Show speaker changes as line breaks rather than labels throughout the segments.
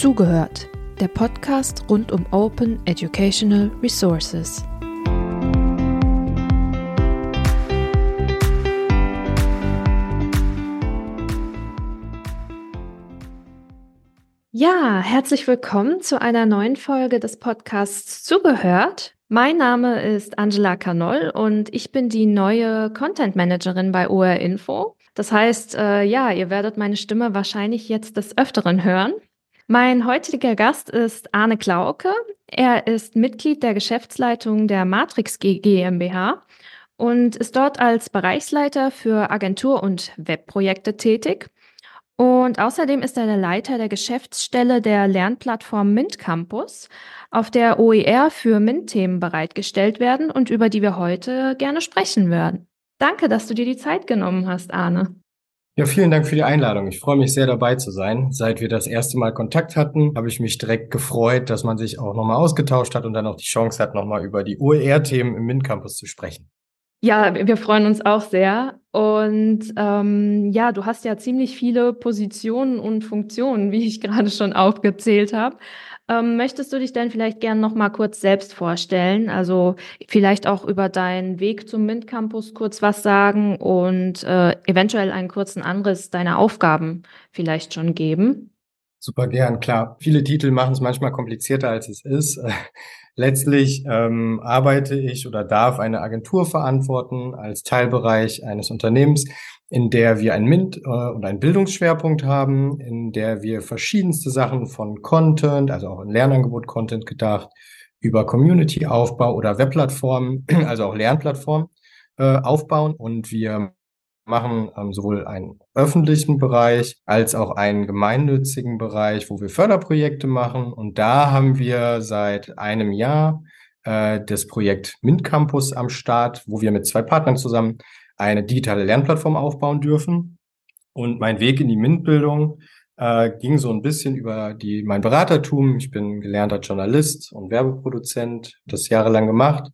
Zugehört, der Podcast rund um Open Educational Resources. Ja, herzlich willkommen zu einer neuen Folge des Podcasts Zugehört. Mein Name ist Angela Canoll und ich bin die neue Content Managerin bei OR Info. Das heißt, äh, ja, ihr werdet meine Stimme wahrscheinlich jetzt des Öfteren hören. Mein heutiger Gast ist Arne Klauke. Er ist Mitglied der Geschäftsleitung der Matrix GmbH und ist dort als Bereichsleiter für Agentur- und Webprojekte tätig. Und außerdem ist er der Leiter der Geschäftsstelle der Lernplattform Mint Campus, auf der OER für MINT-Themen bereitgestellt werden und über die wir heute gerne sprechen werden. Danke, dass du dir die Zeit genommen hast, Arne.
Ja, vielen Dank für die Einladung. Ich freue mich sehr dabei zu sein. Seit wir das erste Mal Kontakt hatten, habe ich mich direkt gefreut, dass man sich auch nochmal ausgetauscht hat und dann auch die Chance hat, nochmal über die OER-Themen im MINT-Campus zu sprechen.
Ja, wir freuen uns auch sehr. Und ähm, ja, du hast ja ziemlich viele Positionen und Funktionen, wie ich gerade schon aufgezählt habe. Ähm, möchtest du dich denn vielleicht gern noch mal kurz selbst vorstellen? Also vielleicht auch über deinen Weg zum MINT Campus kurz was sagen und äh, eventuell einen kurzen Anriss deiner Aufgaben vielleicht schon geben?
Super gern, klar. Viele Titel machen es manchmal komplizierter, als es ist. Letztlich ähm, arbeite ich oder darf eine Agentur verantworten als Teilbereich eines Unternehmens, in der wir ein MINT äh, und einen Bildungsschwerpunkt haben, in der wir verschiedenste Sachen von Content, also auch in Lernangebot Content gedacht, über Community-Aufbau oder Webplattformen, also auch Lernplattformen äh, aufbauen. Und wir machen ähm, sowohl einen öffentlichen Bereich als auch einen gemeinnützigen Bereich, wo wir Förderprojekte machen. Und da haben wir seit einem Jahr äh, das Projekt MINT Campus am Start, wo wir mit zwei Partnern zusammen eine digitale Lernplattform aufbauen dürfen. Und mein Weg in die MINT-Bildung äh, ging so ein bisschen über die, mein Beratertum. Ich bin gelernter Journalist und Werbeproduzent, das jahrelang gemacht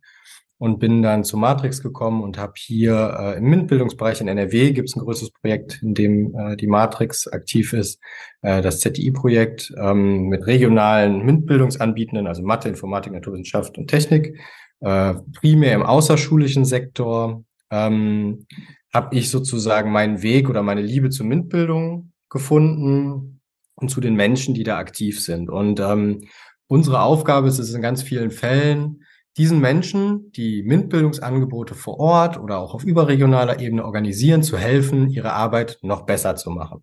und bin dann zu Matrix gekommen und habe hier äh, im MINT-Bildungsbereich in NRW gibt es ein größeres Projekt, in dem äh, die Matrix aktiv ist, äh, das ZTI-Projekt ähm, mit regionalen MINT-Bildungsanbietenden, also Mathe, Informatik, Naturwissenschaft und Technik, äh, primär im außerschulischen Sektor, ähm, habe ich sozusagen meinen Weg oder meine Liebe zur MINT-Bildung gefunden und zu den Menschen, die da aktiv sind. Und ähm, unsere Aufgabe ist es in ganz vielen Fällen, diesen Menschen, die MINT-Bildungsangebote vor Ort oder auch auf überregionaler Ebene organisieren, zu helfen, ihre Arbeit noch besser zu machen.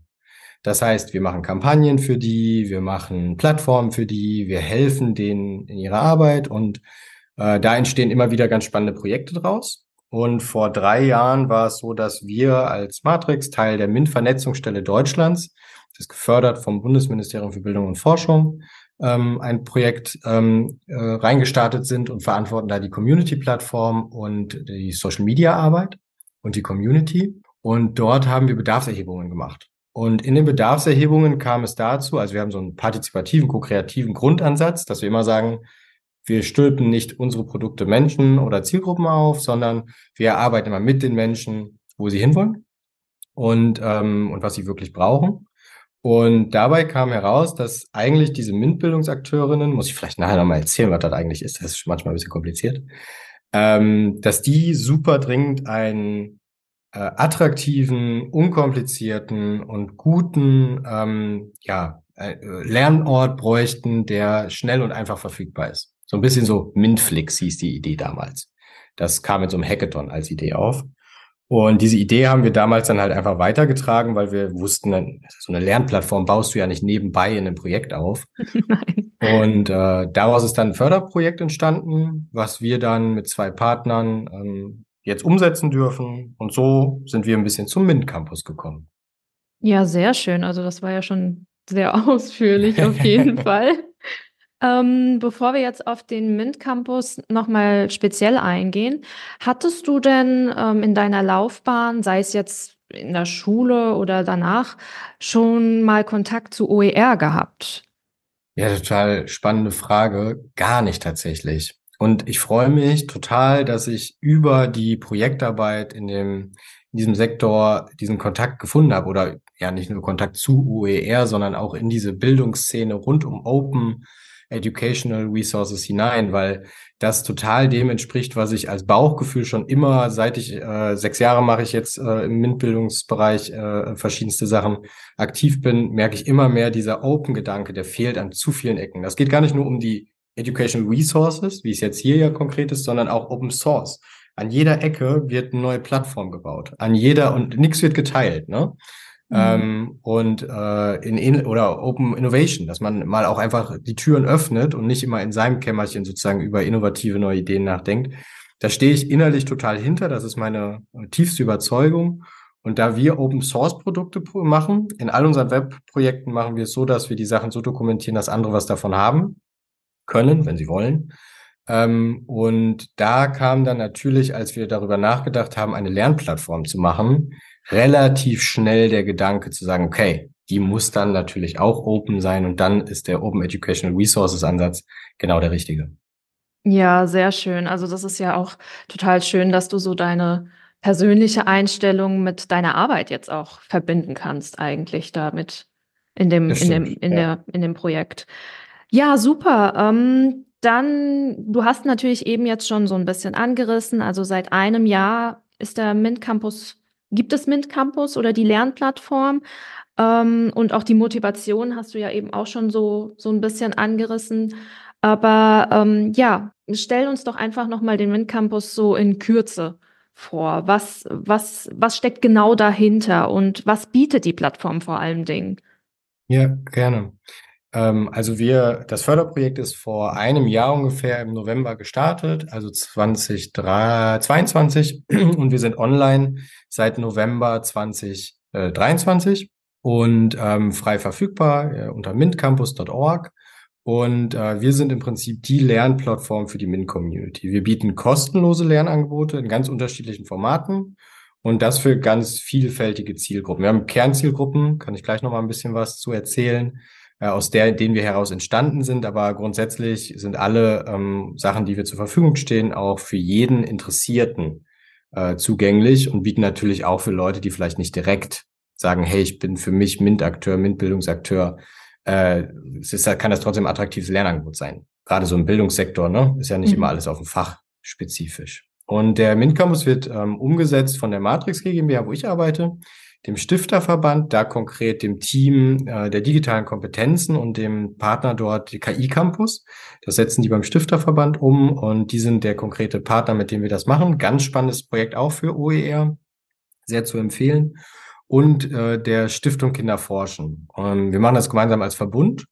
Das heißt, wir machen Kampagnen für die, wir machen Plattformen für die, wir helfen denen in ihrer Arbeit und äh, da entstehen immer wieder ganz spannende Projekte draus. Und vor drei Jahren war es so, dass wir als Matrix Teil der MINT-Vernetzungsstelle Deutschlands, das ist gefördert vom Bundesministerium für Bildung und Forschung, ähm, ein Projekt ähm, äh, reingestartet sind und verantworten da die Community-Plattform und die Social-Media-Arbeit und die Community. Und dort haben wir Bedarfserhebungen gemacht. Und in den Bedarfserhebungen kam es dazu, also wir haben so einen partizipativen, ko-kreativen Grundansatz, dass wir immer sagen, wir stülpen nicht unsere Produkte Menschen oder Zielgruppen auf, sondern wir arbeiten immer mit den Menschen, wo sie hinwollen und, ähm, und was sie wirklich brauchen. Und dabei kam heraus, dass eigentlich diese MINT-Bildungsakteurinnen, muss ich vielleicht nachher nochmal erzählen, was das eigentlich ist, das ist manchmal ein bisschen kompliziert, ähm, dass die super dringend einen äh, attraktiven, unkomplizierten und guten ähm, ja, äh, Lernort bräuchten, der schnell und einfach verfügbar ist. So ein bisschen so Mintflix hieß die Idee damals. Das kam mit so einem Hackathon als Idee auf. Und diese Idee haben wir damals dann halt einfach weitergetragen, weil wir wussten, so eine Lernplattform baust du ja nicht nebenbei in einem Projekt auf. Nein. Und äh, daraus ist dann ein Förderprojekt entstanden, was wir dann mit zwei Partnern ähm, jetzt umsetzen dürfen. Und so sind wir ein bisschen zum MINT Campus gekommen.
Ja, sehr schön. Also das war ja schon sehr ausführlich auf jeden Fall. Ähm, bevor wir jetzt auf den MINT Campus nochmal speziell eingehen, hattest du denn ähm, in deiner Laufbahn, sei es jetzt in der Schule oder danach, schon mal Kontakt zu OER gehabt?
Ja, total spannende Frage. Gar nicht tatsächlich. Und ich freue mich total, dass ich über die Projektarbeit in dem in diesem Sektor diesen Kontakt gefunden habe oder ja nicht nur Kontakt zu UER, sondern auch in diese Bildungsszene rund um Open Educational Resources hinein, weil das total dem entspricht, was ich als Bauchgefühl schon immer, seit ich äh, sechs Jahre mache ich jetzt äh, im MINT-Bildungsbereich äh, verschiedenste Sachen aktiv bin, merke ich immer mehr, dieser Open-Gedanke, der fehlt an zu vielen Ecken. Das geht gar nicht nur um die Educational Resources, wie es jetzt hier ja konkret ist, sondern auch Open Source. An jeder Ecke wird eine neue Plattform gebaut. An jeder und nichts wird geteilt. Ne? Mhm. Ähm, und äh, in, in oder Open Innovation, dass man mal auch einfach die Türen öffnet und nicht immer in seinem Kämmerchen sozusagen über innovative neue Ideen nachdenkt. Da stehe ich innerlich total hinter. Das ist meine äh, tiefste Überzeugung. Und da wir Open Source Produkte machen, in all unseren Webprojekten machen wir es so, dass wir die Sachen so dokumentieren, dass andere was davon haben können, wenn sie wollen. Ähm, und da kam dann natürlich, als wir darüber nachgedacht haben, eine Lernplattform zu machen, relativ schnell der Gedanke zu sagen, okay, die muss dann natürlich auch open sein und dann ist der Open Educational Resources Ansatz genau der richtige.
Ja, sehr schön. Also das ist ja auch total schön, dass du so deine persönliche Einstellung mit deiner Arbeit jetzt auch verbinden kannst, eigentlich damit in dem, in dem, in ja. der, in dem Projekt. Ja, super. Ähm, dann, du hast natürlich eben jetzt schon so ein bisschen angerissen. Also seit einem Jahr ist der MINT Campus, gibt es MINT Campus oder die Lernplattform? Ähm, und auch die Motivation hast du ja eben auch schon so, so ein bisschen angerissen. Aber ähm, ja, stell uns doch einfach nochmal den MINT Campus so in Kürze vor. Was, was, was steckt genau dahinter und was bietet die Plattform vor allem Dingen?
Ja, gerne. Ähm, also wir, das Förderprojekt ist vor einem Jahr ungefähr im November gestartet, also 2022 und wir sind online seit November 2023 und ähm, frei verfügbar äh, unter mintcampus.org. Und äh, wir sind im Prinzip die Lernplattform für die MINT-Community. Wir bieten kostenlose Lernangebote in ganz unterschiedlichen Formaten und das für ganz vielfältige Zielgruppen. Wir haben Kernzielgruppen, kann ich gleich noch mal ein bisschen was zu erzählen äh, aus der, denen wir heraus entstanden sind. Aber grundsätzlich sind alle ähm, Sachen, die wir zur Verfügung stehen, auch für jeden Interessierten äh, zugänglich und bieten natürlich auch für Leute, die vielleicht nicht direkt sagen, hey, ich bin für mich MINT-Akteur, MINT-Bildungsakteur, äh, es ist, kann das trotzdem attraktives Lernangebot sein. Gerade so im Bildungssektor, ne? Ist ja nicht mhm. immer alles auf dem Fach spezifisch. Und der MINT Campus wird ähm, umgesetzt von der Matrix GmbH, wo ich arbeite dem Stifterverband, da konkret dem Team äh, der digitalen Kompetenzen und dem Partner dort, die KI Campus. Das setzen die beim Stifterverband um und die sind der konkrete Partner, mit dem wir das machen. Ganz spannendes Projekt auch für OER, sehr zu empfehlen. Und äh, der Stiftung Kinder forschen. Ähm, wir machen das gemeinsam als Verbund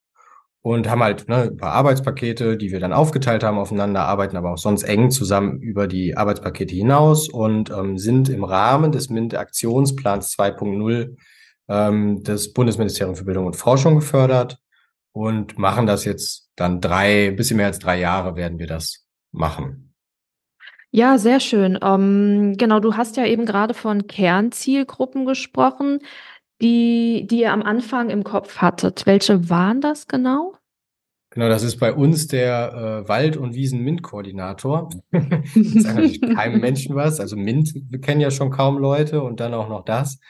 und haben halt ne, ein paar Arbeitspakete, die wir dann aufgeteilt haben aufeinander, arbeiten aber auch sonst eng zusammen über die Arbeitspakete hinaus und ähm, sind im Rahmen des MINT-Aktionsplans 2.0 ähm, des Bundesministeriums für Bildung und Forschung gefördert und machen das jetzt dann drei, bisschen mehr als drei Jahre werden wir das machen.
Ja, sehr schön. Ähm, genau, du hast ja eben gerade von Kernzielgruppen gesprochen die, die ihr am Anfang im Kopf hattet. Welche waren das genau?
Genau, das ist bei uns der äh, Wald- und Wiesen-MINT-Koordinator. das sagt natürlich keinem Menschen was. Also MINT kennen ja schon kaum Leute und dann auch noch das.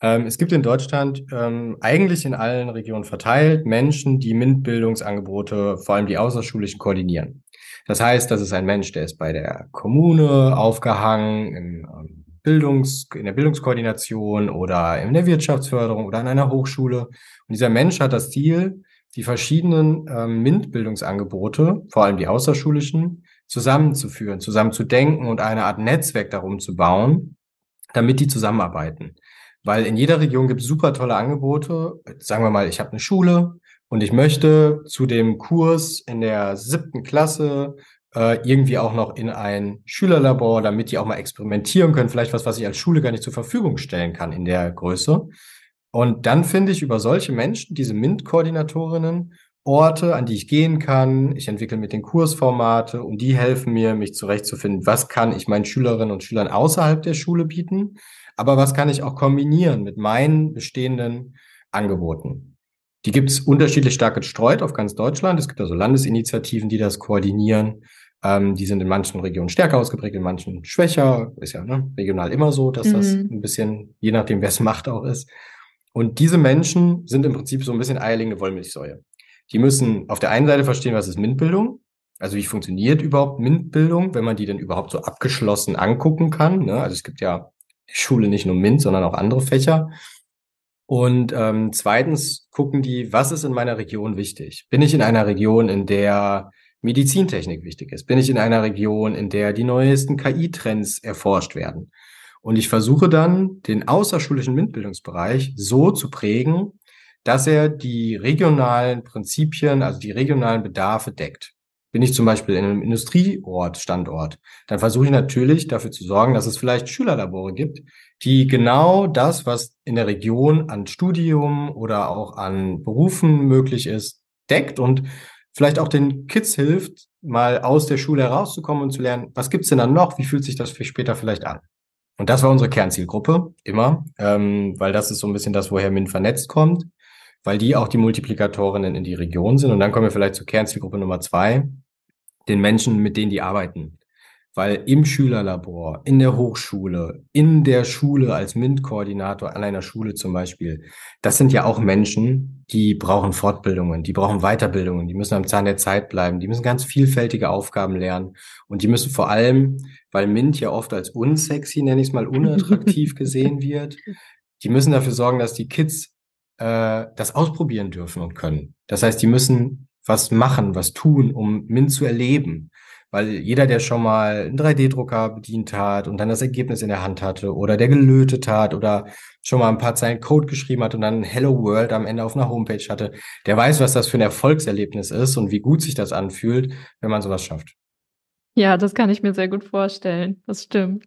Ähm, es gibt in Deutschland ähm, eigentlich in allen Regionen verteilt Menschen, die MINT-Bildungsangebote, vor allem die außerschulischen, koordinieren. Das heißt, das ist ein Mensch, der ist bei der Kommune aufgehangen, im ähm, Bildungs, in der Bildungskoordination oder in der Wirtschaftsförderung oder an einer Hochschule. Und dieser Mensch hat das Ziel, die verschiedenen ähm, MINT-Bildungsangebote, vor allem die außerschulischen, zusammenzuführen, zusammen zu denken und eine Art Netzwerk darum zu bauen, damit die zusammenarbeiten. Weil in jeder Region gibt es super tolle Angebote. Sagen wir mal, ich habe eine Schule und ich möchte zu dem Kurs in der siebten Klasse äh, irgendwie auch noch in ein Schülerlabor, damit die auch mal experimentieren können, vielleicht was, was ich als Schule gar nicht zur Verfügung stellen kann in der Größe. Und dann finde ich über solche Menschen, diese MINT-Koordinatorinnen, Orte, an die ich gehen kann. Ich entwickle mit den Kursformate und die helfen mir, mich zurechtzufinden, was kann ich meinen Schülerinnen und Schülern außerhalb der Schule bieten, aber was kann ich auch kombinieren mit meinen bestehenden Angeboten. Die gibt es unterschiedlich stark gestreut auf ganz Deutschland. Es gibt also Landesinitiativen, die das koordinieren. Ähm, die sind in manchen Regionen stärker ausgeprägt, in manchen schwächer. Ist ja ne, regional immer so, dass mhm. das ein bisschen, je nachdem, wer es macht, auch ist. Und diese Menschen sind im Prinzip so ein bisschen eierlegende Wollmilchsäue. Die müssen auf der einen Seite verstehen, was ist MINT-Bildung, also wie funktioniert überhaupt MINT-Bildung, wenn man die denn überhaupt so abgeschlossen angucken kann. Ne? Also es gibt ja Schule nicht nur MINT, sondern auch andere Fächer. Und ähm, zweitens gucken die, was ist in meiner Region wichtig? Bin ich in einer Region, in der Medizintechnik wichtig ist? Bin ich in einer Region, in der die neuesten KI-Trends erforscht werden? Und ich versuche dann, den außerschulischen MINT-Bildungsbereich so zu prägen, dass er die regionalen Prinzipien, also die regionalen Bedarfe deckt. Bin ich zum Beispiel in einem Industrieort, Standort, dann versuche ich natürlich dafür zu sorgen, dass es vielleicht Schülerlabore gibt, die genau das, was in der Region an Studium oder auch an Berufen möglich ist, deckt und vielleicht auch den Kids hilft, mal aus der Schule herauszukommen und zu lernen, was gibt's denn dann noch, wie fühlt sich das für später vielleicht an. Und das war unsere Kernzielgruppe, immer, ähm, weil das ist so ein bisschen das, woher MINT vernetzt kommt, weil die auch die Multiplikatorinnen in die Region sind. Und dann kommen wir vielleicht zur Kernzielgruppe Nummer zwei, den Menschen, mit denen die arbeiten. Weil im Schülerlabor, in der Hochschule, in der Schule als MINT-Koordinator an einer Schule zum Beispiel, das sind ja auch Menschen, die brauchen Fortbildungen, die brauchen Weiterbildungen, die müssen am Zahn der Zeit bleiben, die müssen ganz vielfältige Aufgaben lernen und die müssen vor allem, weil MINT ja oft als unsexy, nenne ich es mal, unattraktiv gesehen wird, die müssen dafür sorgen, dass die Kids äh, das ausprobieren dürfen und können. Das heißt, die müssen was machen, was tun, um MINT zu erleben. Weil jeder, der schon mal einen 3D-Drucker bedient hat und dann das Ergebnis in der Hand hatte oder der gelötet hat oder schon mal ein paar Zeilen Code geschrieben hat und dann Hello World am Ende auf einer Homepage hatte, der weiß, was das für ein Erfolgserlebnis ist und wie gut sich das anfühlt, wenn man sowas schafft.
Ja, das kann ich mir sehr gut vorstellen. Das stimmt.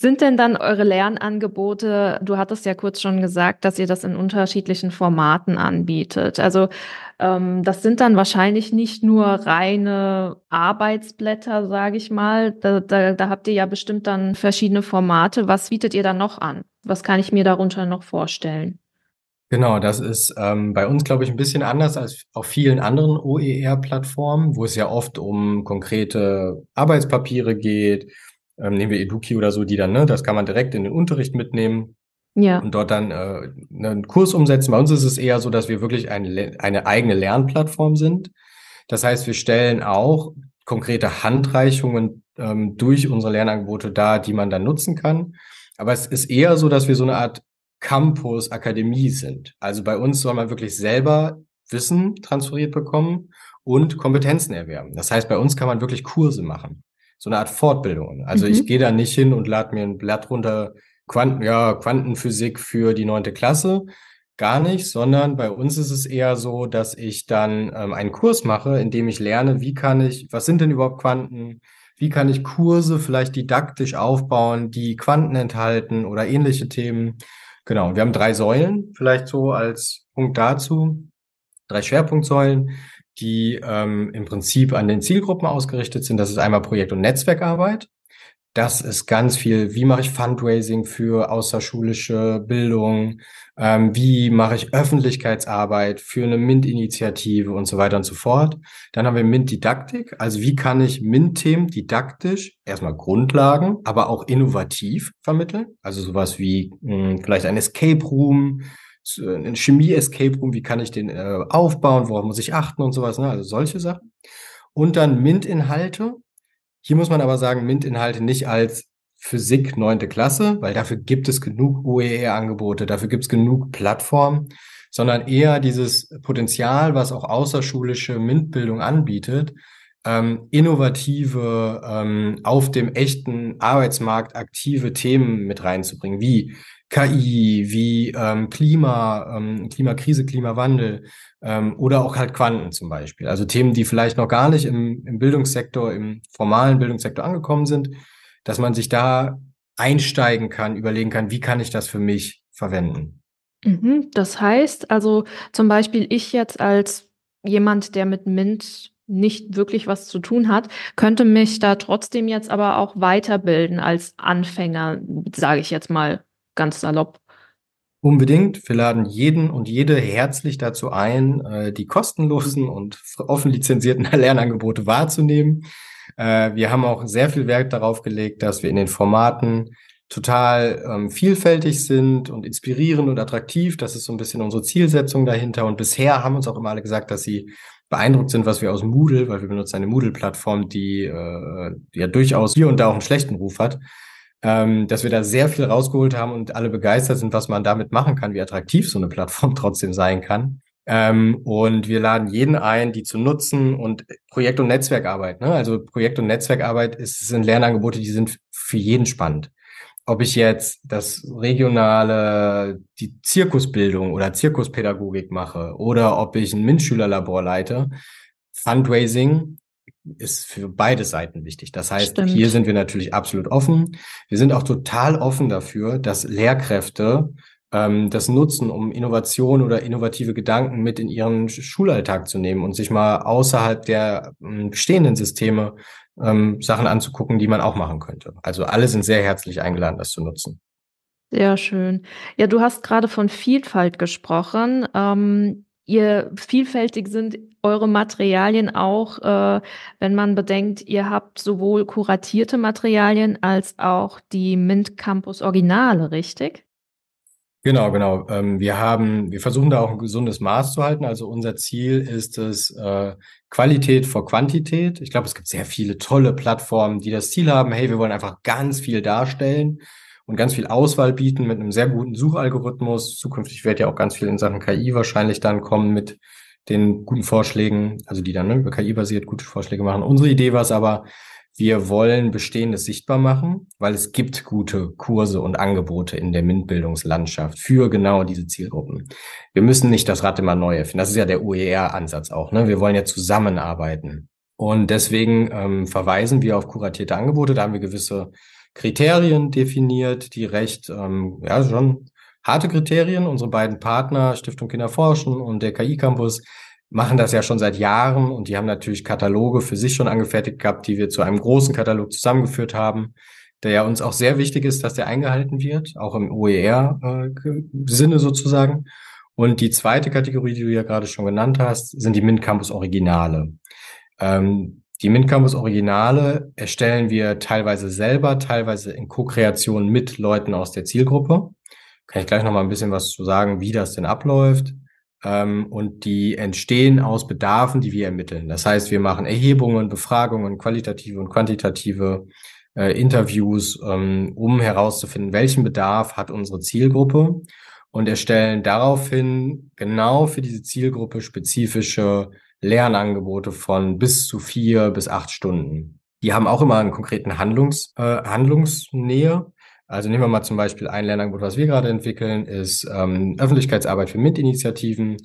Sind denn dann eure Lernangebote, du hattest ja kurz schon gesagt, dass ihr das in unterschiedlichen Formaten anbietet. Also ähm, das sind dann wahrscheinlich nicht nur reine Arbeitsblätter, sage ich mal. Da, da, da habt ihr ja bestimmt dann verschiedene Formate. Was bietet ihr dann noch an? Was kann ich mir darunter noch vorstellen?
Genau, das ist ähm, bei uns, glaube ich, ein bisschen anders als auf vielen anderen OER-Plattformen, wo es ja oft um konkrete Arbeitspapiere geht ähm, nehmen wir Eduki oder so, die dann, ne, das kann man direkt in den Unterricht mitnehmen. Ja. Und dort dann äh, einen Kurs umsetzen. Bei uns ist es eher so, dass wir wirklich eine, eine eigene Lernplattform sind. Das heißt, wir stellen auch konkrete Handreichungen ähm, durch unsere Lernangebote dar, die man dann nutzen kann. Aber es ist eher so, dass wir so eine Art Campus, Akademie sind. Also bei uns soll man wirklich selber Wissen transferiert bekommen und Kompetenzen erwerben. Das heißt, bei uns kann man wirklich Kurse machen so eine Art Fortbildung. Also mhm. ich gehe da nicht hin und lade mir ein Blatt runter, Quanten, ja, Quantenphysik für die neunte Klasse. Gar nicht, sondern bei uns ist es eher so, dass ich dann ähm, einen Kurs mache, in dem ich lerne, wie kann ich, was sind denn überhaupt Quanten? Wie kann ich Kurse vielleicht didaktisch aufbauen, die Quanten enthalten oder ähnliche Themen? Genau, wir haben drei Säulen, vielleicht so als Punkt dazu. Drei Schwerpunktsäulen die ähm, im Prinzip an den Zielgruppen ausgerichtet sind. Das ist einmal Projekt- und Netzwerkarbeit. Das ist ganz viel, wie mache ich Fundraising für außerschulische Bildung, ähm, wie mache ich Öffentlichkeitsarbeit für eine MINT-Initiative und so weiter und so fort. Dann haben wir MINT-Didaktik, also wie kann ich MINT-Themen didaktisch, erstmal Grundlagen, aber auch innovativ vermitteln. Also sowas wie mh, hm, vielleicht ein Escape Room, ein Chemie-Escape Room, wie kann ich den äh, aufbauen, worauf muss ich achten und sowas, ne? also solche Sachen. Und dann MINT-Inhalte. Hier muss man aber sagen, MINT-Inhalte nicht als Physik neunte Klasse, weil dafür gibt es genug OER-Angebote, dafür gibt es genug Plattformen, sondern eher dieses Potenzial, was auch außerschulische MINT-Bildung anbietet, ähm, innovative, ähm, auf dem echten Arbeitsmarkt aktive Themen mit reinzubringen, wie KI, wie ähm, Klima, ähm, Klimakrise, Klimawandel ähm, oder auch halt Quanten zum Beispiel. Also Themen, die vielleicht noch gar nicht im, im Bildungssektor, im formalen Bildungssektor angekommen sind, dass man sich da einsteigen kann, überlegen kann, wie kann ich das für mich verwenden.
Mhm, das heißt also zum Beispiel ich jetzt als jemand, der mit Mint nicht wirklich was zu tun hat, könnte mich da trotzdem jetzt aber auch weiterbilden als Anfänger, sage ich jetzt mal ganz salopp.
Unbedingt. Wir laden jeden und jede herzlich dazu ein, äh, die kostenlosen und offen lizenzierten Lernangebote wahrzunehmen. Äh, wir haben auch sehr viel Wert darauf gelegt, dass wir in den Formaten total ähm, vielfältig sind und inspirierend und attraktiv. Das ist so ein bisschen unsere Zielsetzung dahinter. Und bisher haben uns auch immer alle gesagt, dass sie beeindruckt sind, was wir aus Moodle, weil wir benutzen eine Moodle-Plattform, die, äh, die ja durchaus hier und da auch einen schlechten Ruf hat, ähm, dass wir da sehr viel rausgeholt haben und alle begeistert sind, was man damit machen kann, wie attraktiv so eine Plattform trotzdem sein kann. Ähm, und wir laden jeden ein, die zu nutzen und Projekt- und Netzwerkarbeit. Ne? Also Projekt- und Netzwerkarbeit ist, sind Lernangebote, die sind für jeden spannend ob ich jetzt das regionale, die Zirkusbildung oder Zirkuspädagogik mache oder ob ich ein MINT-Schülerlabor leite, Fundraising ist für beide Seiten wichtig. Das heißt, Stimmt. hier sind wir natürlich absolut offen. Wir sind auch total offen dafür, dass Lehrkräfte ähm, das nutzen, um Innovation oder innovative Gedanken mit in ihren Schulalltag zu nehmen und sich mal außerhalb der ähm, bestehenden Systeme ähm, Sachen anzugucken, die man auch machen könnte. Also alle sind sehr herzlich eingeladen, das zu nutzen.
Sehr schön. Ja, du hast gerade von Vielfalt gesprochen. Ähm, ihr vielfältig sind eure Materialien auch, äh, wenn man bedenkt, ihr habt sowohl kuratierte Materialien als auch die Mint Campus Originale, richtig?
Genau, genau. Ähm, wir haben, wir versuchen da auch ein gesundes Maß zu halten. Also unser Ziel ist es, äh, Qualität vor Quantität. Ich glaube, es gibt sehr viele tolle Plattformen, die das Ziel haben, hey, wir wollen einfach ganz viel darstellen und ganz viel Auswahl bieten mit einem sehr guten Suchalgorithmus. Zukünftig wird ja auch ganz viel in Sachen KI wahrscheinlich dann kommen mit den guten Vorschlägen, also die dann ne, über KI basiert gute Vorschläge machen. Unsere Idee war es aber, wir wollen Bestehendes sichtbar machen, weil es gibt gute Kurse und Angebote in der MINT-Bildungslandschaft für genau diese Zielgruppen. Wir müssen nicht das Rad immer neu erfinden. Das ist ja der OER-Ansatz auch. Ne? Wir wollen ja zusammenarbeiten. Und deswegen ähm, verweisen wir auf kuratierte Angebote. Da haben wir gewisse Kriterien definiert, die recht, ähm, ja, schon harte Kriterien. Unsere beiden Partner, Stiftung Kinderforschen und der KI Campus, machen das ja schon seit Jahren und die haben natürlich Kataloge für sich schon angefertigt gehabt, die wir zu einem großen Katalog zusammengeführt haben, der ja uns auch sehr wichtig ist, dass der eingehalten wird, auch im OER-Sinne äh, sozusagen. Und die zweite Kategorie, die du ja gerade schon genannt hast, sind die Mint Campus Originale. Ähm, die Mint Campus Originale erstellen wir teilweise selber, teilweise in Co-Kreation mit Leuten aus der Zielgruppe. Kann ich gleich noch mal ein bisschen was zu sagen, wie das denn abläuft ähm, und die entstehen aus Bedarfen, die wir ermitteln. Das heißt, wir machen Erhebungen, Befragungen, qualitative und quantitative äh, Interviews, ähm, um herauszufinden, welchen Bedarf hat unsere Zielgruppe und erstellen daraufhin genau für diese Zielgruppe spezifische Lernangebote von bis zu vier bis acht Stunden. Die haben auch immer einen konkreten Handlungs, äh, Handlungsnähe. Also nehmen wir mal zum Beispiel ein Lernangebot, was wir gerade entwickeln, ist ähm, Öffentlichkeitsarbeit für MINT-Initiativen.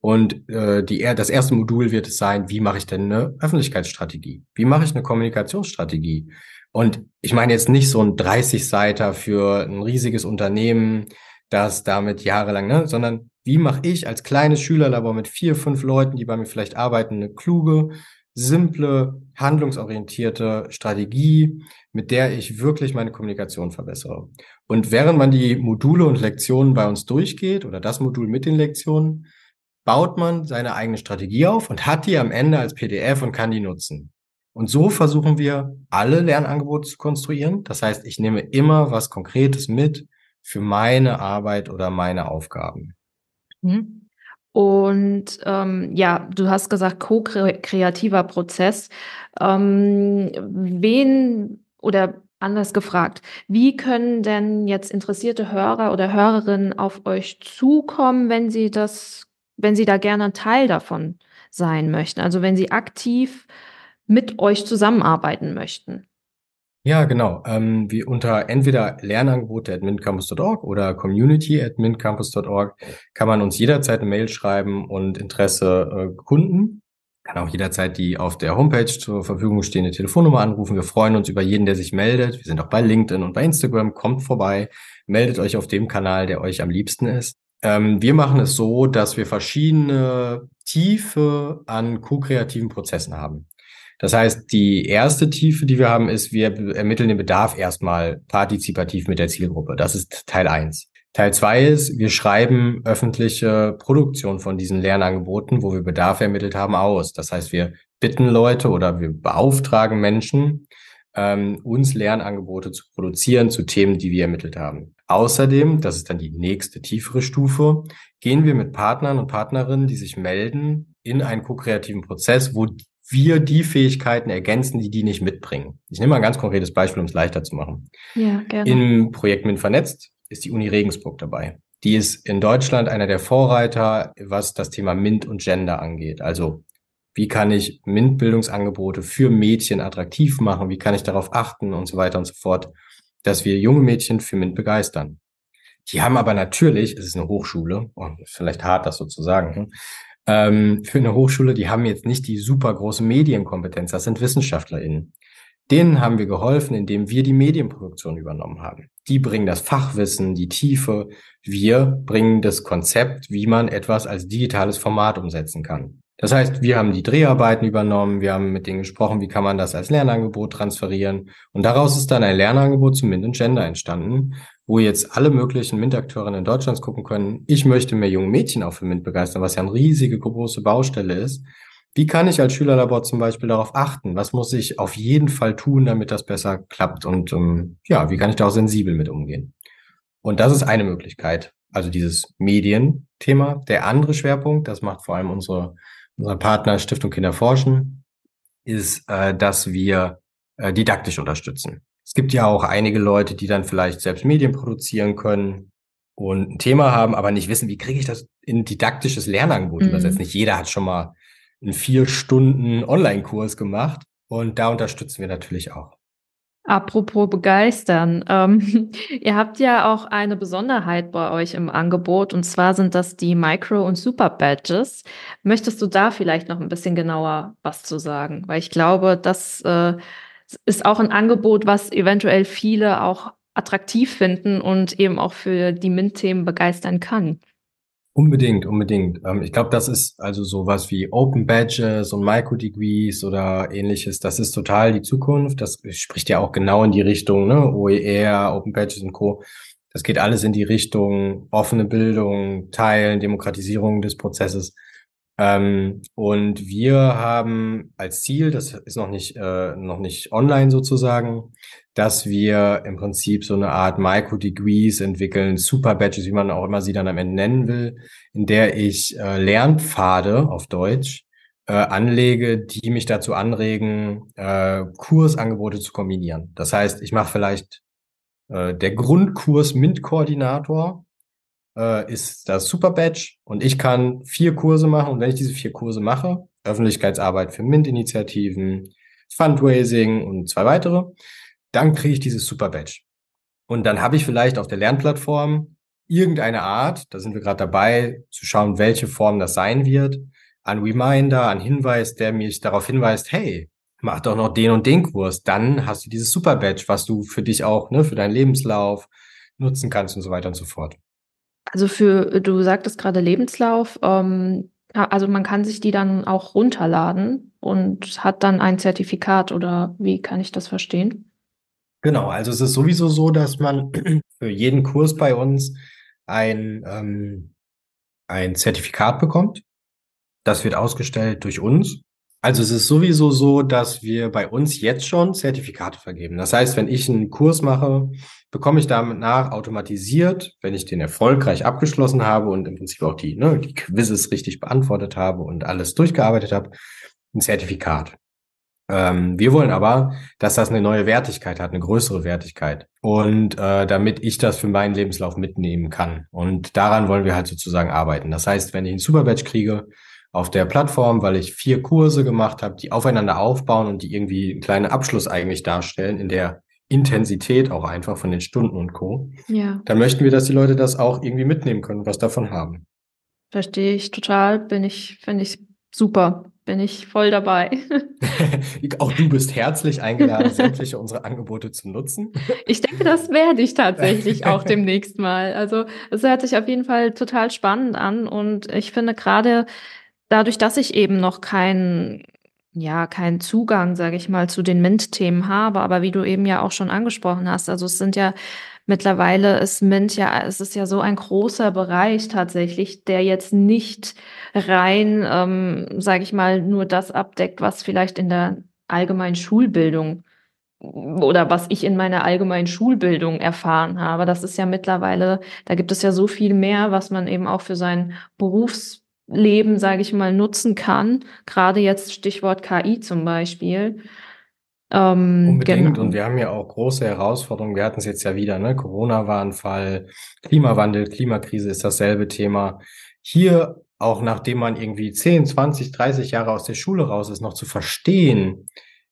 Und äh, die, das erste Modul wird es sein, wie mache ich denn eine Öffentlichkeitsstrategie? Wie mache ich eine Kommunikationsstrategie? Und ich meine jetzt nicht so ein 30-Seiter für ein riesiges Unternehmen, das damit jahrelang, ne, sondern wie mache ich als kleines Schülerlabor mit vier, fünf Leuten, die bei mir vielleicht arbeiten, eine kluge, simple, handlungsorientierte Strategie, mit der ich wirklich meine Kommunikation verbessere. Und während man die Module und Lektionen bei uns durchgeht oder das Modul mit den Lektionen, baut man seine eigene Strategie auf und hat die am Ende als PDF und kann die nutzen. Und so versuchen wir, alle Lernangebote zu konstruieren. Das heißt, ich nehme immer was Konkretes mit für meine Arbeit oder meine Aufgaben.
Mhm. Und ähm, ja, du hast gesagt, ko-kreativer Prozess. Ähm, wen oder anders gefragt, wie können denn jetzt interessierte Hörer oder Hörerinnen auf euch zukommen, wenn sie das, wenn sie da gerne Teil davon sein möchten? Also wenn sie aktiv mit euch zusammenarbeiten möchten?
Ja, genau. Ähm, wie unter entweder Lernangebote at mintcampus.org oder community at mintcampus.org kann man uns jederzeit eine Mail schreiben und Interesse äh, kunden. Kann auch jederzeit die auf der Homepage zur Verfügung stehende Telefonnummer anrufen. Wir freuen uns über jeden, der sich meldet. Wir sind auch bei LinkedIn und bei Instagram. Kommt vorbei, meldet euch auf dem Kanal, der euch am liebsten ist. Ähm, wir machen es so, dass wir verschiedene Tiefe an ko-kreativen Prozessen haben. Das heißt, die erste Tiefe, die wir haben, ist, wir ermitteln den Bedarf erstmal partizipativ mit der Zielgruppe. Das ist Teil eins. Teil zwei ist, wir schreiben öffentliche Produktion von diesen Lernangeboten, wo wir Bedarf ermittelt haben, aus. Das heißt, wir bitten Leute oder wir beauftragen Menschen, ähm, uns Lernangebote zu produzieren zu Themen, die wir ermittelt haben. Außerdem, das ist dann die nächste tiefere Stufe, gehen wir mit Partnern und Partnerinnen, die sich melden, in einen ko-kreativen Prozess, wo wir die Fähigkeiten ergänzen, die die nicht mitbringen. Ich nehme mal ein ganz konkretes Beispiel, um es leichter zu machen.
Ja, gerne.
Im Projekt MINT vernetzt ist die Uni Regensburg dabei. Die ist in Deutschland einer der Vorreiter, was das Thema MINT und Gender angeht. Also wie kann ich MINT-Bildungsangebote für Mädchen attraktiv machen? Wie kann ich darauf achten und so weiter und so fort, dass wir junge Mädchen für MINT begeistern? Die haben aber natürlich, es ist eine Hochschule, und vielleicht hart das sozusagen, hm, ähm, für eine Hochschule, die haben jetzt nicht die super große Medienkompetenz, das sind WissenschaftlerInnen. Denen haben wir geholfen, indem wir die Medienproduktion übernommen haben. Die bringen das Fachwissen, die Tiefe. Wir bringen das Konzept, wie man etwas als digitales Format umsetzen kann. Das heißt, wir haben die Dreharbeiten übernommen, wir haben mit denen gesprochen, wie kann man das als Lernangebot transferieren. Und daraus ist dann ein Lernangebot zu Mint und Gender entstanden, wo jetzt alle möglichen MINT-Akteurinnen in Deutschland gucken können, ich möchte mehr junge Mädchen auch für MINT begeistern, was ja eine riesige große Baustelle ist. Wie kann ich als Schülerlabor zum Beispiel darauf achten? Was muss ich auf jeden Fall tun, damit das besser klappt? Und ähm, ja, wie kann ich da auch sensibel mit umgehen? Und das ist eine Möglichkeit, also dieses Medienthema. Der andere Schwerpunkt, das macht vor allem unsere unser Partner Stiftung Kinder forschen, ist, äh, dass wir äh, didaktisch unterstützen. Es gibt ja auch einige Leute, die dann vielleicht selbst Medien produzieren können und ein Thema haben, aber nicht wissen, wie kriege ich das in didaktisches Lernangebot mhm. übersetzt. Nicht jeder hat schon mal einen vier Stunden Online-Kurs gemacht und da unterstützen wir natürlich auch.
Apropos begeistern. Ähm, ihr habt ja auch eine Besonderheit bei euch im Angebot und zwar sind das die Micro- und Super-Badges. Möchtest du da vielleicht noch ein bisschen genauer was zu sagen? Weil ich glaube, das äh, ist auch ein Angebot, was eventuell viele auch attraktiv finden und eben auch für die MINT-Themen begeistern kann.
Unbedingt, unbedingt. Ähm, ich glaube, das ist also sowas wie Open Badges und Microdegrees oder ähnliches. Das ist total die Zukunft. Das spricht ja auch genau in die Richtung, ne? OER, Open Badges und Co. Das geht alles in die Richtung offene Bildung, Teilen, Demokratisierung des Prozesses. Ähm, und wir haben als Ziel, das ist noch nicht, äh, noch nicht online sozusagen, dass wir im Prinzip so eine Art Micro-Degrees entwickeln, Super-Badges, wie man auch immer sie dann am Ende nennen will, in der ich äh, Lernpfade auf Deutsch äh, anlege, die mich dazu anregen, äh, Kursangebote zu kombinieren. Das heißt, ich mache vielleicht äh, der Grundkurs MINT-Koordinator äh, ist das Super Badge und ich kann vier Kurse machen und wenn ich diese vier Kurse mache, Öffentlichkeitsarbeit für MINT-Initiativen, Fundraising und zwei weitere, dann kriege ich dieses Super Badge. Und dann habe ich vielleicht auf der Lernplattform irgendeine Art, da sind wir gerade dabei, zu schauen, welche Form das sein wird, an Reminder, an Hinweis, der mich darauf hinweist, hey, mach doch noch den und den Kurs, dann hast du dieses Super Badge, was du für dich auch, ne, für deinen Lebenslauf nutzen kannst und so weiter und so fort.
Also für, du sagtest gerade Lebenslauf, ähm, also man kann sich die dann auch runterladen und hat dann ein Zertifikat oder wie kann ich das verstehen?
Genau, also es ist sowieso so, dass man für jeden Kurs bei uns ein, ähm, ein Zertifikat bekommt. Das wird ausgestellt durch uns. Also es ist sowieso so, dass wir bei uns jetzt schon Zertifikate vergeben. Das heißt, wenn ich einen Kurs mache, bekomme ich danach automatisiert, wenn ich den erfolgreich abgeschlossen habe und im Prinzip auch die, ne, die Quizzes richtig beantwortet habe und alles durchgearbeitet habe, ein Zertifikat. Ähm, wir wollen aber, dass das eine neue Wertigkeit hat, eine größere Wertigkeit. Und äh, damit ich das für meinen Lebenslauf mitnehmen kann. Und daran wollen wir halt sozusagen arbeiten. Das heißt, wenn ich einen Superbatch kriege, auf der Plattform, weil ich vier Kurse gemacht habe, die aufeinander aufbauen und die irgendwie einen kleinen Abschluss eigentlich darstellen in der Intensität auch einfach von den Stunden und Co. Ja. Dann möchten wir, dass die Leute das auch irgendwie mitnehmen können, was davon haben.
Verstehe ich total, bin ich, finde ich super, bin ich voll dabei.
auch du bist herzlich eingeladen, sämtliche unsere Angebote zu nutzen.
ich denke, das werde ich tatsächlich auch demnächst mal. Also es hört sich auf jeden Fall total spannend an und ich finde gerade dadurch, dass ich eben noch keinen ja, keinen Zugang, sage ich mal, zu den MINT-Themen habe, aber wie du eben ja auch schon angesprochen hast, also es sind ja mittlerweile ist MINT ja, es ist ja so ein großer Bereich tatsächlich, der jetzt nicht rein, ähm, sage ich mal, nur das abdeckt, was vielleicht in der allgemeinen Schulbildung oder was ich in meiner allgemeinen Schulbildung erfahren habe. Das ist ja mittlerweile, da gibt es ja so viel mehr, was man eben auch für sein Berufsleben, sage ich mal, nutzen kann. Gerade jetzt Stichwort KI zum Beispiel.
Ähm, Unbedingt. Genau. Und wir haben ja auch große Herausforderungen. Wir hatten es jetzt ja wieder, ne? Corona war ein Fall, Klimawandel, Klimakrise ist dasselbe Thema. Hier, auch nachdem man irgendwie 10, 20, 30 Jahre aus der Schule raus ist, noch zu verstehen,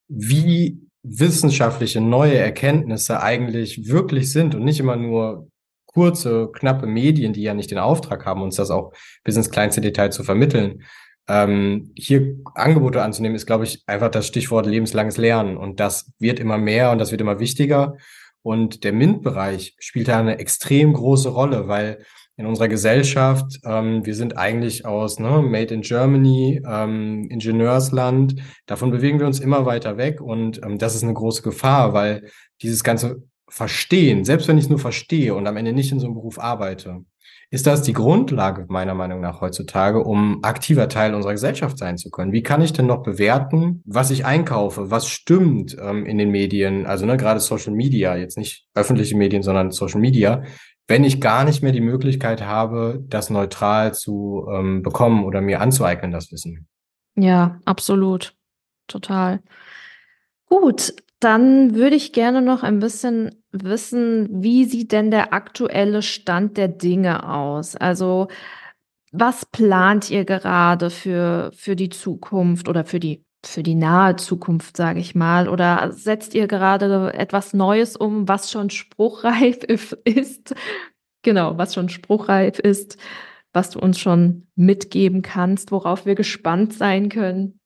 wie wissenschaftliche neue Erkenntnisse eigentlich wirklich sind und nicht immer nur kurze, knappe Medien, die ja nicht den Auftrag haben, uns das auch bis ins kleinste Detail zu vermitteln. Ähm, hier Angebote anzunehmen, ist, glaube ich, einfach das Stichwort lebenslanges Lernen. Und das wird immer mehr und das wird immer wichtiger. Und der MINT-Bereich spielt da eine extrem große Rolle, weil in unserer Gesellschaft. Ähm, wir sind eigentlich aus ne, Made in Germany, ähm, Ingenieursland. Davon bewegen wir uns immer weiter weg und ähm, das ist eine große Gefahr, weil dieses ganze Verstehen, selbst wenn ich es nur verstehe und am Ende nicht in so einem Beruf arbeite, ist das die Grundlage meiner Meinung nach heutzutage, um aktiver Teil unserer Gesellschaft sein zu können. Wie kann ich denn noch bewerten, was ich einkaufe, was stimmt ähm, in den Medien, also ne, gerade Social Media, jetzt nicht öffentliche Medien, sondern Social Media, wenn ich gar nicht mehr die Möglichkeit habe, das neutral zu ähm, bekommen oder mir anzueignen, das Wissen.
Ja, absolut. Total. Gut, dann würde ich gerne noch ein bisschen wissen, wie sieht denn der aktuelle Stand der Dinge aus? Also, was plant ihr gerade für, für die Zukunft oder für die, für die nahe Zukunft, sage ich mal? Oder setzt ihr gerade etwas Neues um, was schon spruchreif ist? Genau, was schon spruchreif ist, was du uns schon mitgeben kannst, worauf wir gespannt sein können?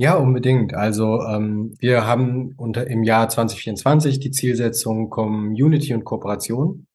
Ja, unbedingt. Also ähm, wir haben unter im Jahr 2024 die Zielsetzung Community und Kooperation.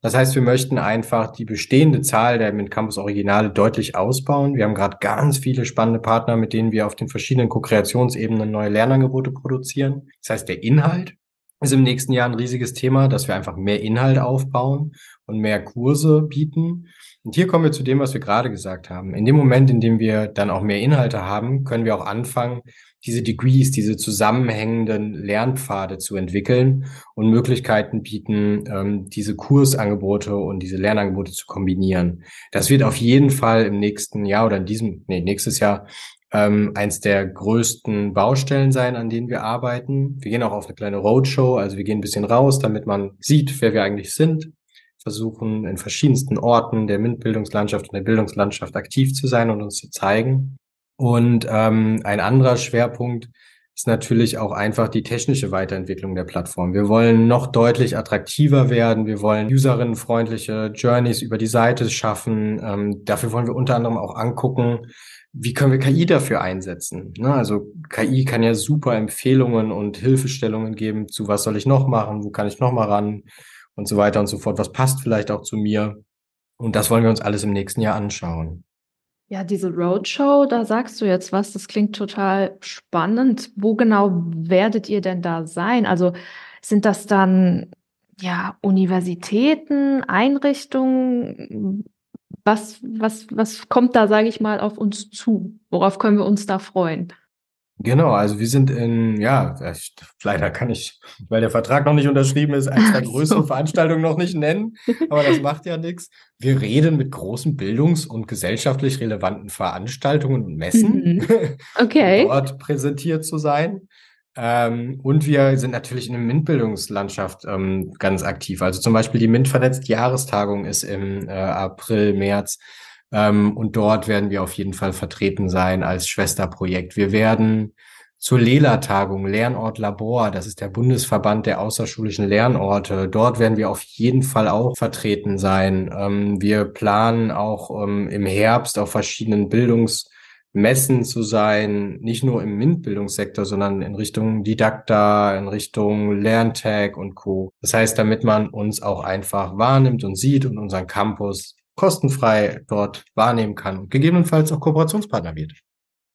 Das heißt, wir möchten einfach die bestehende Zahl der Mint Campus Originale deutlich ausbauen. Wir haben gerade ganz viele spannende Partner, mit denen wir auf den verschiedenen Co-Kreationsebenen neue Lernangebote produzieren. Das heißt, der Inhalt ist im nächsten Jahr ein riesiges Thema, dass wir einfach mehr Inhalt aufbauen und mehr Kurse bieten. Und hier kommen wir zu dem, was wir gerade gesagt haben. In dem Moment, in dem wir dann auch mehr Inhalte haben, können wir auch anfangen, diese Degrees, diese zusammenhängenden Lernpfade zu entwickeln und Möglichkeiten bieten, ähm, diese Kursangebote und diese Lernangebote zu kombinieren. Das wird auf jeden Fall im nächsten Jahr oder in diesem, nee, nächstes Jahr ähm, eins der größten Baustellen sein, an denen wir arbeiten. Wir gehen auch auf eine kleine Roadshow, also wir gehen ein bisschen raus, damit man sieht, wer wir eigentlich sind, versuchen in verschiedensten Orten der MINT-Bildungslandschaft und der Bildungslandschaft aktiv zu sein und uns zu zeigen. Und ähm, ein anderer Schwerpunkt ist natürlich auch einfach die technische Weiterentwicklung der Plattform. Wir wollen noch deutlich attraktiver werden. Wir wollen userinnenfreundliche Journeys über die Seite schaffen. Ähm, dafür wollen wir unter anderem auch angucken, wie können wir KI dafür einsetzen? Ne? Also KI kann ja super Empfehlungen und Hilfestellungen geben, zu was soll ich noch machen, wo kann ich noch mal ran? Und so weiter und so fort. Was passt vielleicht auch zu mir? Und das wollen wir uns alles im nächsten Jahr anschauen.
Ja, diese Roadshow, da sagst du jetzt was, das klingt total spannend. Wo genau werdet ihr denn da sein? Also sind das dann ja Universitäten, Einrichtungen? Was, was, was kommt da, sage ich mal, auf uns zu? Worauf können wir uns da freuen?
Genau, also wir sind in, ja, leider kann ich, weil der Vertrag noch nicht unterschrieben ist, eines der größten so. Veranstaltungen noch nicht nennen, aber das macht ja nichts. Wir reden mit großen bildungs- und gesellschaftlich relevanten Veranstaltungen und Messen,
mhm. okay.
dort präsentiert zu sein. Ähm, und wir sind natürlich in der MINT-Bildungslandschaft ähm, ganz aktiv. Also zum Beispiel die MINT-Vernetzt-Jahrestagung ist im äh, April, März. Ähm, und dort werden wir auf jeden Fall vertreten sein als Schwesterprojekt. Wir werden zur Lela-Tagung, Lernort Labor, das ist der Bundesverband der außerschulischen Lernorte. Dort werden wir auf jeden Fall auch vertreten sein. Ähm, wir planen auch ähm, im Herbst auf verschiedenen Bildungsmessen zu sein, nicht nur im MINT-Bildungssektor, sondern in Richtung Didakta, in Richtung Lerntag und Co. Das heißt, damit man uns auch einfach wahrnimmt und sieht und unseren Campus kostenfrei dort wahrnehmen kann und gegebenenfalls auch Kooperationspartner wird.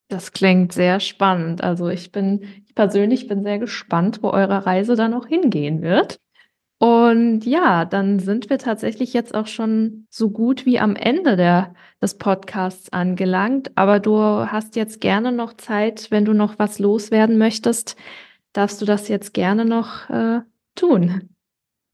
Das klingt sehr spannend. Also ich bin, ich persönlich bin sehr gespannt, wo eure Reise da noch hingehen wird. Und ja, dann sind wir tatsächlich jetzt auch schon so gut wie am Ende der, des Podcasts angelangt. Aber du hast jetzt gerne noch Zeit, wenn du noch was loswerden möchtest, darfst du das jetzt gerne noch äh, tun.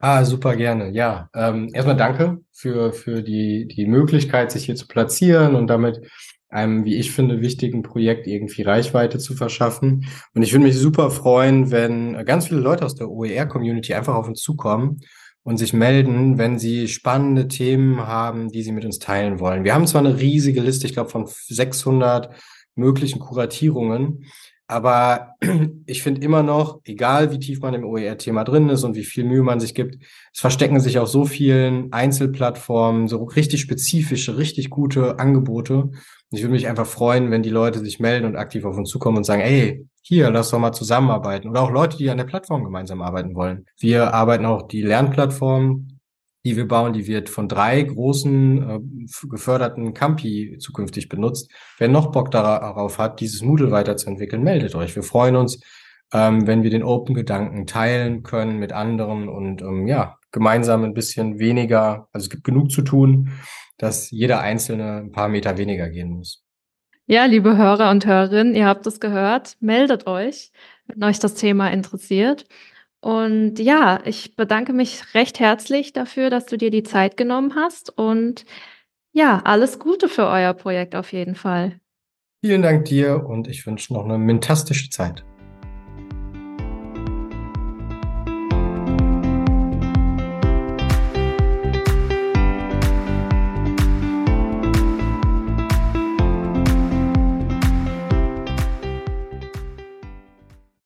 Ah, super gerne. Ja, ähm, erstmal danke für, für die, die Möglichkeit, sich hier zu platzieren und damit einem, wie ich finde, wichtigen Projekt irgendwie Reichweite zu verschaffen. Und ich würde mich super freuen, wenn ganz viele Leute aus der OER-Community einfach auf uns zukommen und sich melden, wenn sie spannende Themen haben, die sie mit uns teilen wollen. Wir haben zwar eine riesige Liste, ich glaube von 600 möglichen Kuratierungen, aber ich finde immer noch, egal wie tief man im OER-Thema drin ist und wie viel Mühe man sich gibt, es verstecken sich auf so vielen Einzelplattformen so richtig spezifische, richtig gute Angebote. Und ich würde mich einfach freuen, wenn die Leute sich melden und aktiv auf uns zukommen und sagen, ey, hier, lass doch mal zusammenarbeiten. Oder auch Leute, die an der Plattform gemeinsam arbeiten wollen. Wir arbeiten auch die Lernplattform, die wir bauen, die wird von drei großen äh, geförderten Campi zukünftig benutzt. Wer noch Bock darauf hat, dieses Moodle weiterzuentwickeln, meldet euch. Wir freuen uns, ähm, wenn wir den Open-Gedanken teilen können mit anderen und ähm, ja, gemeinsam ein bisschen weniger, also es gibt genug zu tun, dass jeder Einzelne ein paar Meter weniger gehen muss.
Ja, liebe Hörer und Hörerinnen, ihr habt es gehört. Meldet euch, wenn euch das Thema interessiert. Und ja, ich bedanke mich recht herzlich dafür, dass du dir die Zeit genommen hast. Und ja, alles Gute für euer Projekt auf jeden Fall.
Vielen Dank dir und ich wünsche noch eine fantastische Zeit.